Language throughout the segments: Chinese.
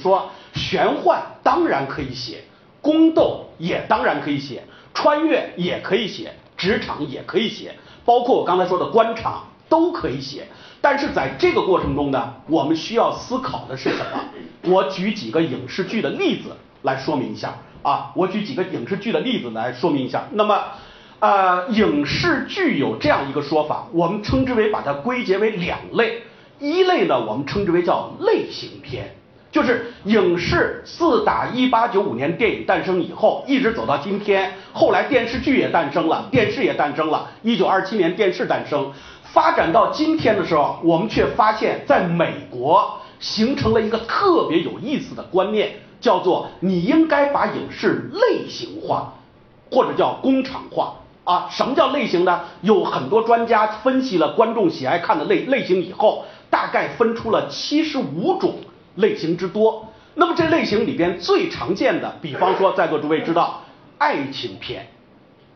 说玄幻当然可以写，宫斗也当然可以写，穿越也可以写，职场也可以写，包括我刚才说的官场都可以写。但是在这个过程中呢，我们需要思考的是什么？我举几个影视剧的例子来说明一下啊，我举几个影视剧的例子来说明一下。那么，呃，影视剧有这样一个说法，我们称之为把它归结为两类。一类呢，我们称之为叫类型片，就是影视自打一八九五年电影诞生以后，一直走到今天，后来电视剧也诞生了，电视也诞生了，一九二七年电视诞生，发展到今天的时候，我们却发现，在美国形成了一个特别有意思的观念，叫做你应该把影视类型化，或者叫工厂化。啊，什么叫类型呢？有很多专家分析了观众喜爱看的类类型以后。大概分出了七十五种类型之多。那么这类型里边最常见的，比方说在座诸位知道爱情片。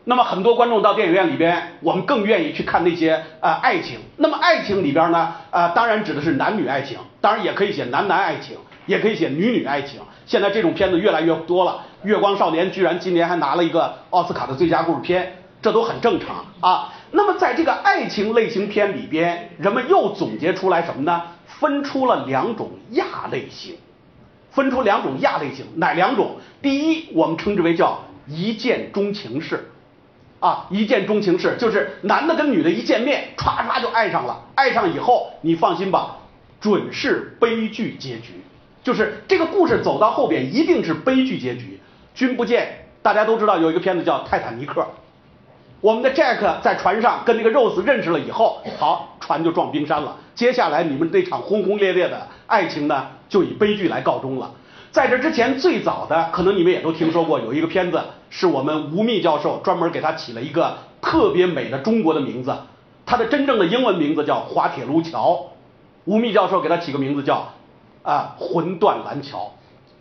那么很多观众到电影院里边，我们更愿意去看那些呃爱情。那么爱情里边呢，呃当然指的是男女爱情，当然也可以写男男爱情，也可以写女女爱情。现在这种片子越来越多了，《月光少年》居然今年还拿了一个奥斯卡的最佳故事片，这都很正常啊。那么在这个爱情类型片里边，人们又总结出来什么呢？分出了两种亚类型，分出两种亚类型，哪两种？第一，我们称之为叫一见钟情式，啊，一见钟情式就是男的跟女的一见面，唰唰就爱上了，爱上以后，你放心吧，准是悲剧结局，就是这个故事走到后边一定是悲剧结局。君不见，大家都知道有一个片子叫《泰坦尼克》。我们的 Jack 在船上跟那个 Rose 认识了以后，好，船就撞冰山了。接下来你们这场轰轰烈烈的爱情呢，就以悲剧来告终了。在这之前，最早的可能你们也都听说过，有一个片子是我们吴宓教授专门给他起了一个特别美的中国的名字，他的真正的英文名字叫滑铁卢桥。吴宓教授给他起个名字叫啊魂断蓝桥，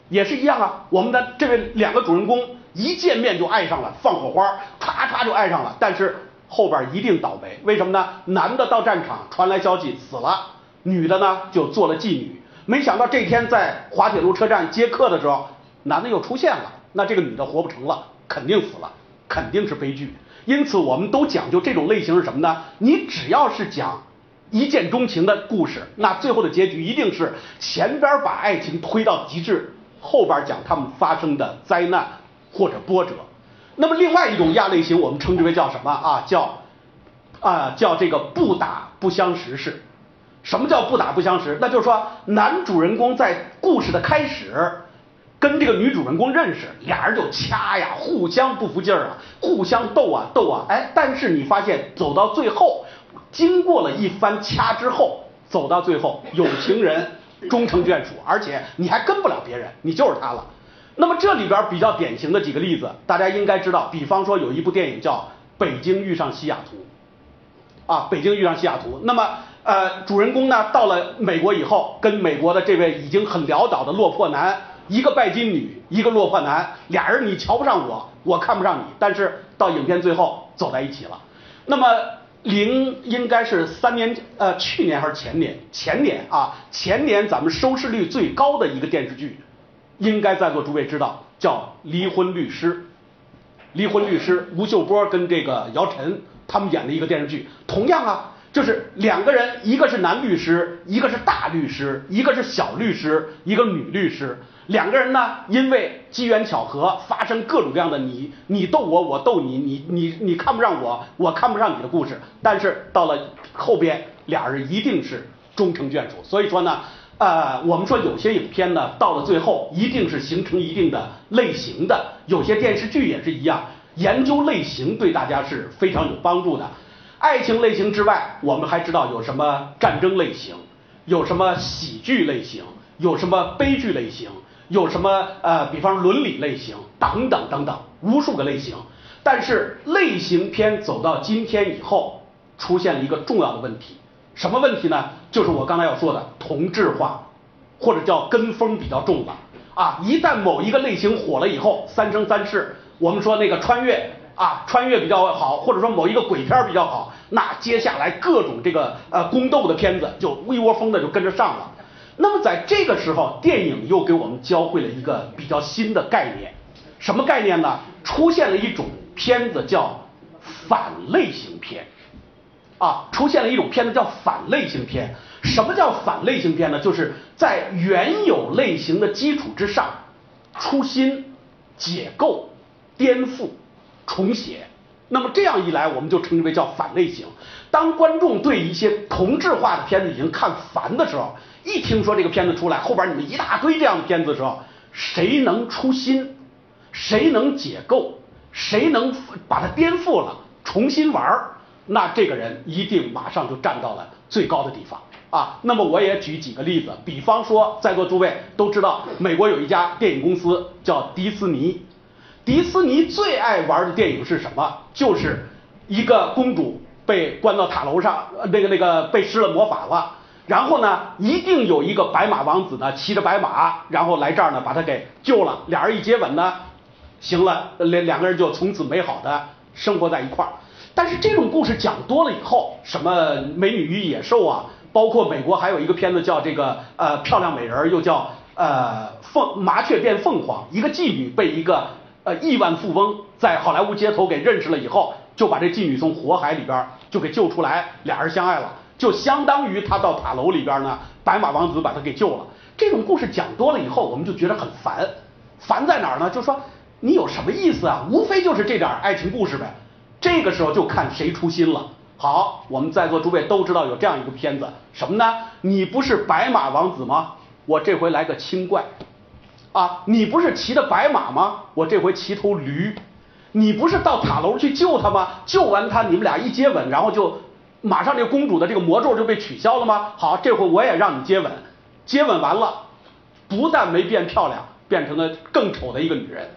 也是一样啊。我们的这位两个主人公。一见面就爱上了，放火花，咔嚓就爱上了。但是后边一定倒霉，为什么呢？男的到战场传来消息死了，女的呢就做了妓女。没想到这天在滑铁卢车站接客的时候，男的又出现了，那这个女的活不成了，肯定死了，肯定是悲剧。因此，我们都讲究这种类型是什么呢？你只要是讲一见钟情的故事，那最后的结局一定是前边把爱情推到极致，后边讲他们发生的灾难。或者波折，那么另外一种亚类型，我们称之为叫什么啊？叫啊叫这个不打不相识式。什么叫不打不相识？那就是说，男主人公在故事的开始跟这个女主人公认识，俩人就掐呀，互相不服劲儿啊，互相斗啊斗啊，哎，但是你发现走到最后，经过了一番掐之后，走到最后，有情人终成眷属，而且你还跟不了别人，你就是他了。那么这里边比较典型的几个例子，大家应该知道，比方说有一部电影叫《北京遇上西雅图》，啊，《北京遇上西雅图》。那么，呃，主人公呢到了美国以后，跟美国的这位已经很潦倒的落魄男，一个拜金女，一个落魄男，俩人你瞧不上我，我看不上你，但是到影片最后走在一起了。那么零应该是三年，呃，去年还是前年？前年啊，前年咱们收视率最高的一个电视剧。应该在座诸位知道，叫《离婚律师》。《离婚律师》，吴秀波跟这个姚晨他们演的一个电视剧，同样啊，就是两个人，一个是男律师，一个是大律师，一个是小律师，一个女律师。两个人呢，因为机缘巧合，发生各种各样的你你斗我，我斗你，你你你看不上我，我看不上你的故事。但是到了后边，俩人一定是终成眷属。所以说呢。呃，我们说有些影片呢，到了最后一定是形成一定的类型的。有些电视剧也是一样，研究类型对大家是非常有帮助的。爱情类型之外，我们还知道有什么战争类型，有什么喜剧类型，有什么悲剧类型，有什么呃，比方伦理类型等等等等，无数个类型。但是类型片走到今天以后，出现了一个重要的问题。什么问题呢？就是我刚才要说的同质化，或者叫跟风比较重了啊！一旦某一个类型火了以后，三生三世，我们说那个穿越啊，穿越比较好，或者说某一个鬼片比较好，那接下来各种这个呃宫斗的片子就一窝蜂的就跟着上了。那么在这个时候，电影又给我们教会了一个比较新的概念，什么概念呢？出现了一种片子叫反类型片，啊，出现了一种片子叫反类型片。什么叫反类型片呢？就是在原有类型的基础之上，出新、解构、颠覆、重写。那么这样一来，我们就称之为叫反类型。当观众对一些同质化的片子已经看烦的时候，一听说这个片子出来，后边你们一大堆这样的片子的时候，谁能出新，谁能解构，谁能把它颠覆了，重新玩那这个人一定马上就站到了最高的地方。啊，那么我也举几个例子，比方说，在座诸位都知道，美国有一家电影公司叫迪斯尼，迪斯尼最爱玩的电影是什么？就是一个公主被关到塔楼上，那个那个被施了魔法了，然后呢，一定有一个白马王子呢骑着白马，然后来这儿呢把她给救了，俩人一接吻呢，行了，两两个人就从此美好的生活在一块儿。但是这种故事讲多了以后，什么美女与野兽啊？包括美国还有一个片子叫这个呃漂亮美人，又叫呃凤麻雀变凤凰，一个妓女被一个呃亿万富翁在好莱坞街头给认识了以后，就把这妓女从火海里边就给救出来，俩人相爱了，就相当于他到塔楼里边呢，白马王子把他给救了。这种故事讲多了以后，我们就觉得很烦，烦在哪儿呢？就说你有什么意思啊？无非就是这点爱情故事呗。这个时候就看谁出新了。好，我们在座诸位都知道有这样一个片子，什么呢？你不是白马王子吗？我这回来个精怪，啊，你不是骑的白马吗？我这回骑头驴。你不是到塔楼去救他吗？救完他，你们俩一接吻，然后就马上这个公主的这个魔咒就被取消了吗？好，这回我也让你接吻，接吻完了，不但没变漂亮，变成了更丑的一个女人。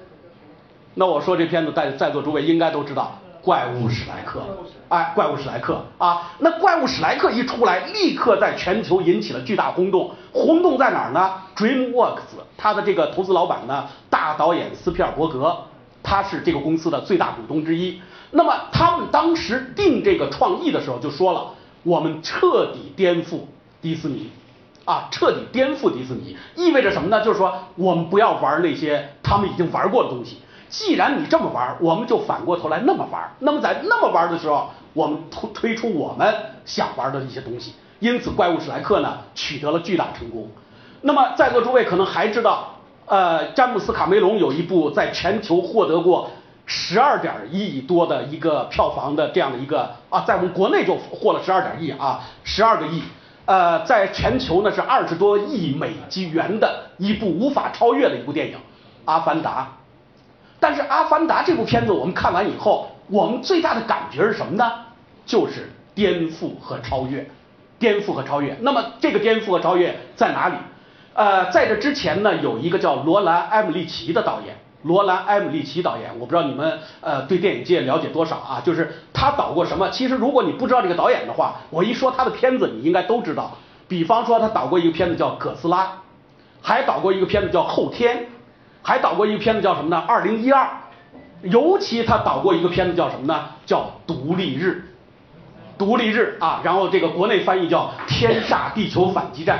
那我说这片子在在座诸位应该都知道。怪物史莱克，哎，怪物史莱克啊，那怪物史莱克一出来，立刻在全球引起了巨大轰动。轰动在哪儿呢？DreamWorks，它的这个投资老板呢，大导演斯皮尔伯格，他是这个公司的最大股东之一。那么他们当时定这个创意的时候就说了，我们彻底颠覆迪士尼，啊，彻底颠覆迪士尼，意味着什么呢？就是说我们不要玩那些他们已经玩过的东西。既然你这么玩，我们就反过头来那么玩。那么在那么玩的时候，我们推推出我们想玩的一些东西。因此，怪物史莱克呢取得了巨大成功。那么在座诸位可能还知道，呃，詹姆斯卡梅隆有一部在全球获得过十二点亿多的一个票房的这样的一个啊，在我们国内就获了十二点亿啊，十二个亿。呃，在全球呢是二十多亿美金元的一部无法超越的一部电影《阿凡达》。但是《阿凡达》这部片子我们看完以后，我们最大的感觉是什么呢？就是颠覆和超越，颠覆和超越。那么这个颠覆和超越在哪里？呃，在这之前呢，有一个叫罗兰·埃姆利奇的导演，罗兰·埃姆利奇导演，我不知道你们呃对电影界了解多少啊？就是他导过什么？其实如果你不知道这个导演的话，我一说他的片子，你应该都知道。比方说他导过一个片子叫《哥斯拉》，还导过一个片子叫《后天》。还导过一个片子叫什么呢？二零一二，尤其他导过一个片子叫什么呢？叫《独立日》，独立日啊，然后这个国内翻译叫《天煞地球反击战》。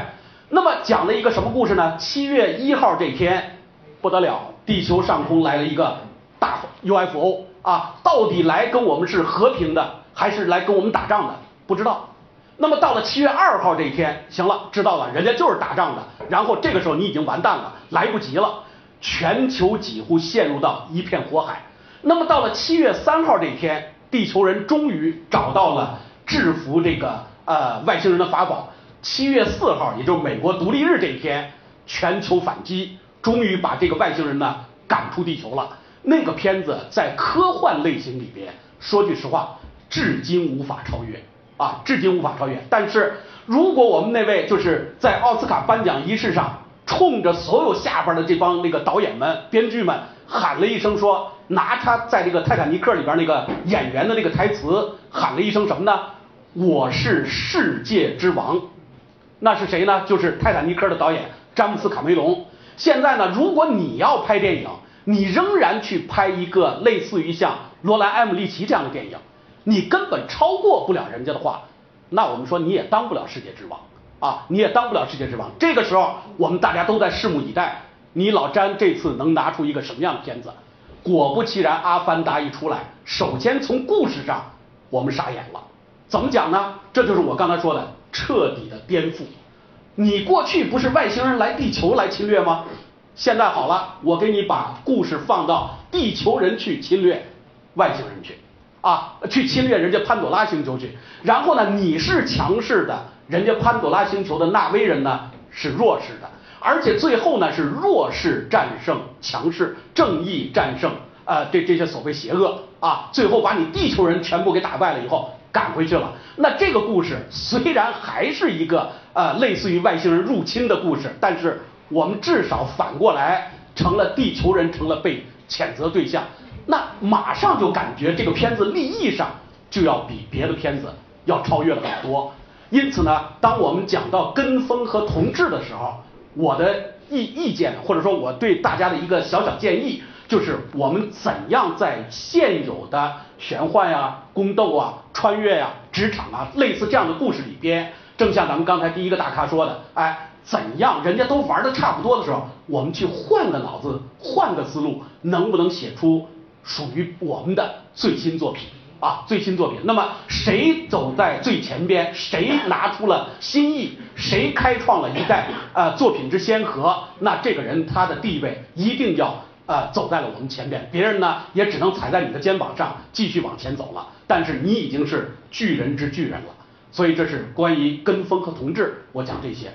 那么讲了一个什么故事呢？七月一号这天不得了，地球上空来了一个大 UFO 啊，到底来跟我们是和平的，还是来跟我们打仗的？不知道。那么到了七月二号这一天，行了，知道了，人家就是打仗的。然后这个时候你已经完蛋了，来不及了。全球几乎陷入到一片火海。那么到了七月三号这一天，地球人终于找到了制服这个呃外星人的法宝。七月四号，也就是美国独立日这一天，全球反击，终于把这个外星人呢赶出地球了。那个片子在科幻类型里边，说句实话，至今无法超越啊，至今无法超越。但是如果我们那位就是在奥斯卡颁奖仪式上。冲着所有下边的这帮那个导演们、编剧们喊了一声，说拿他在这个泰坦尼克里边那个演员的那个台词喊了一声什么呢？我是世界之王。那是谁呢？就是泰坦尼克的导演詹姆斯卡梅隆。现在呢，如果你要拍电影，你仍然去拍一个类似于像罗兰·艾姆利奇这样的电影，你根本超过不了人家的话，那我们说你也当不了世界之王。啊，你也当不了世界之王。这个时候，我们大家都在拭目以待，你老詹这次能拿出一个什么样的片子？果不其然，《阿凡达》一出来，首先从故事上我们傻眼了。怎么讲呢？这就是我刚才说的彻底的颠覆。你过去不是外星人来地球来侵略吗？现在好了，我给你把故事放到地球人去侵略外星人去，啊，去侵略人家潘朵拉星球去。然后呢，你是强势的，人家潘朵拉星球的纳威人呢是弱势的，而且最后呢是弱势战胜强势，正义战胜呃这这些所谓邪恶啊，最后把你地球人全部给打败了以后。赶回去了。那这个故事虽然还是一个呃类似于外星人入侵的故事，但是我们至少反过来成了地球人成了被谴责对象。那马上就感觉这个片子立意上就要比别的片子要超越了很多。因此呢，当我们讲到跟风和同质的时候，我的意意见或者说我对大家的一个小小建议。就是我们怎样在现有的玄幻呀、宫斗啊、穿越呀、职场啊类似这样的故事里边，正像咱们刚才第一个大咖说的，哎，怎样人家都玩的差不多的时候，我们去换个脑子、换个思路，能不能写出属于我们的最新作品啊？最新作品，那么谁走在最前边，谁拿出了新意，谁开创了一代呃作品之先河，那这个人他的地位一定要。呃，走在了我们前边，别人呢也只能踩在你的肩膀上继续往前走了。但是你已经是巨人之巨人了，所以这是关于跟风和同志，我讲这些。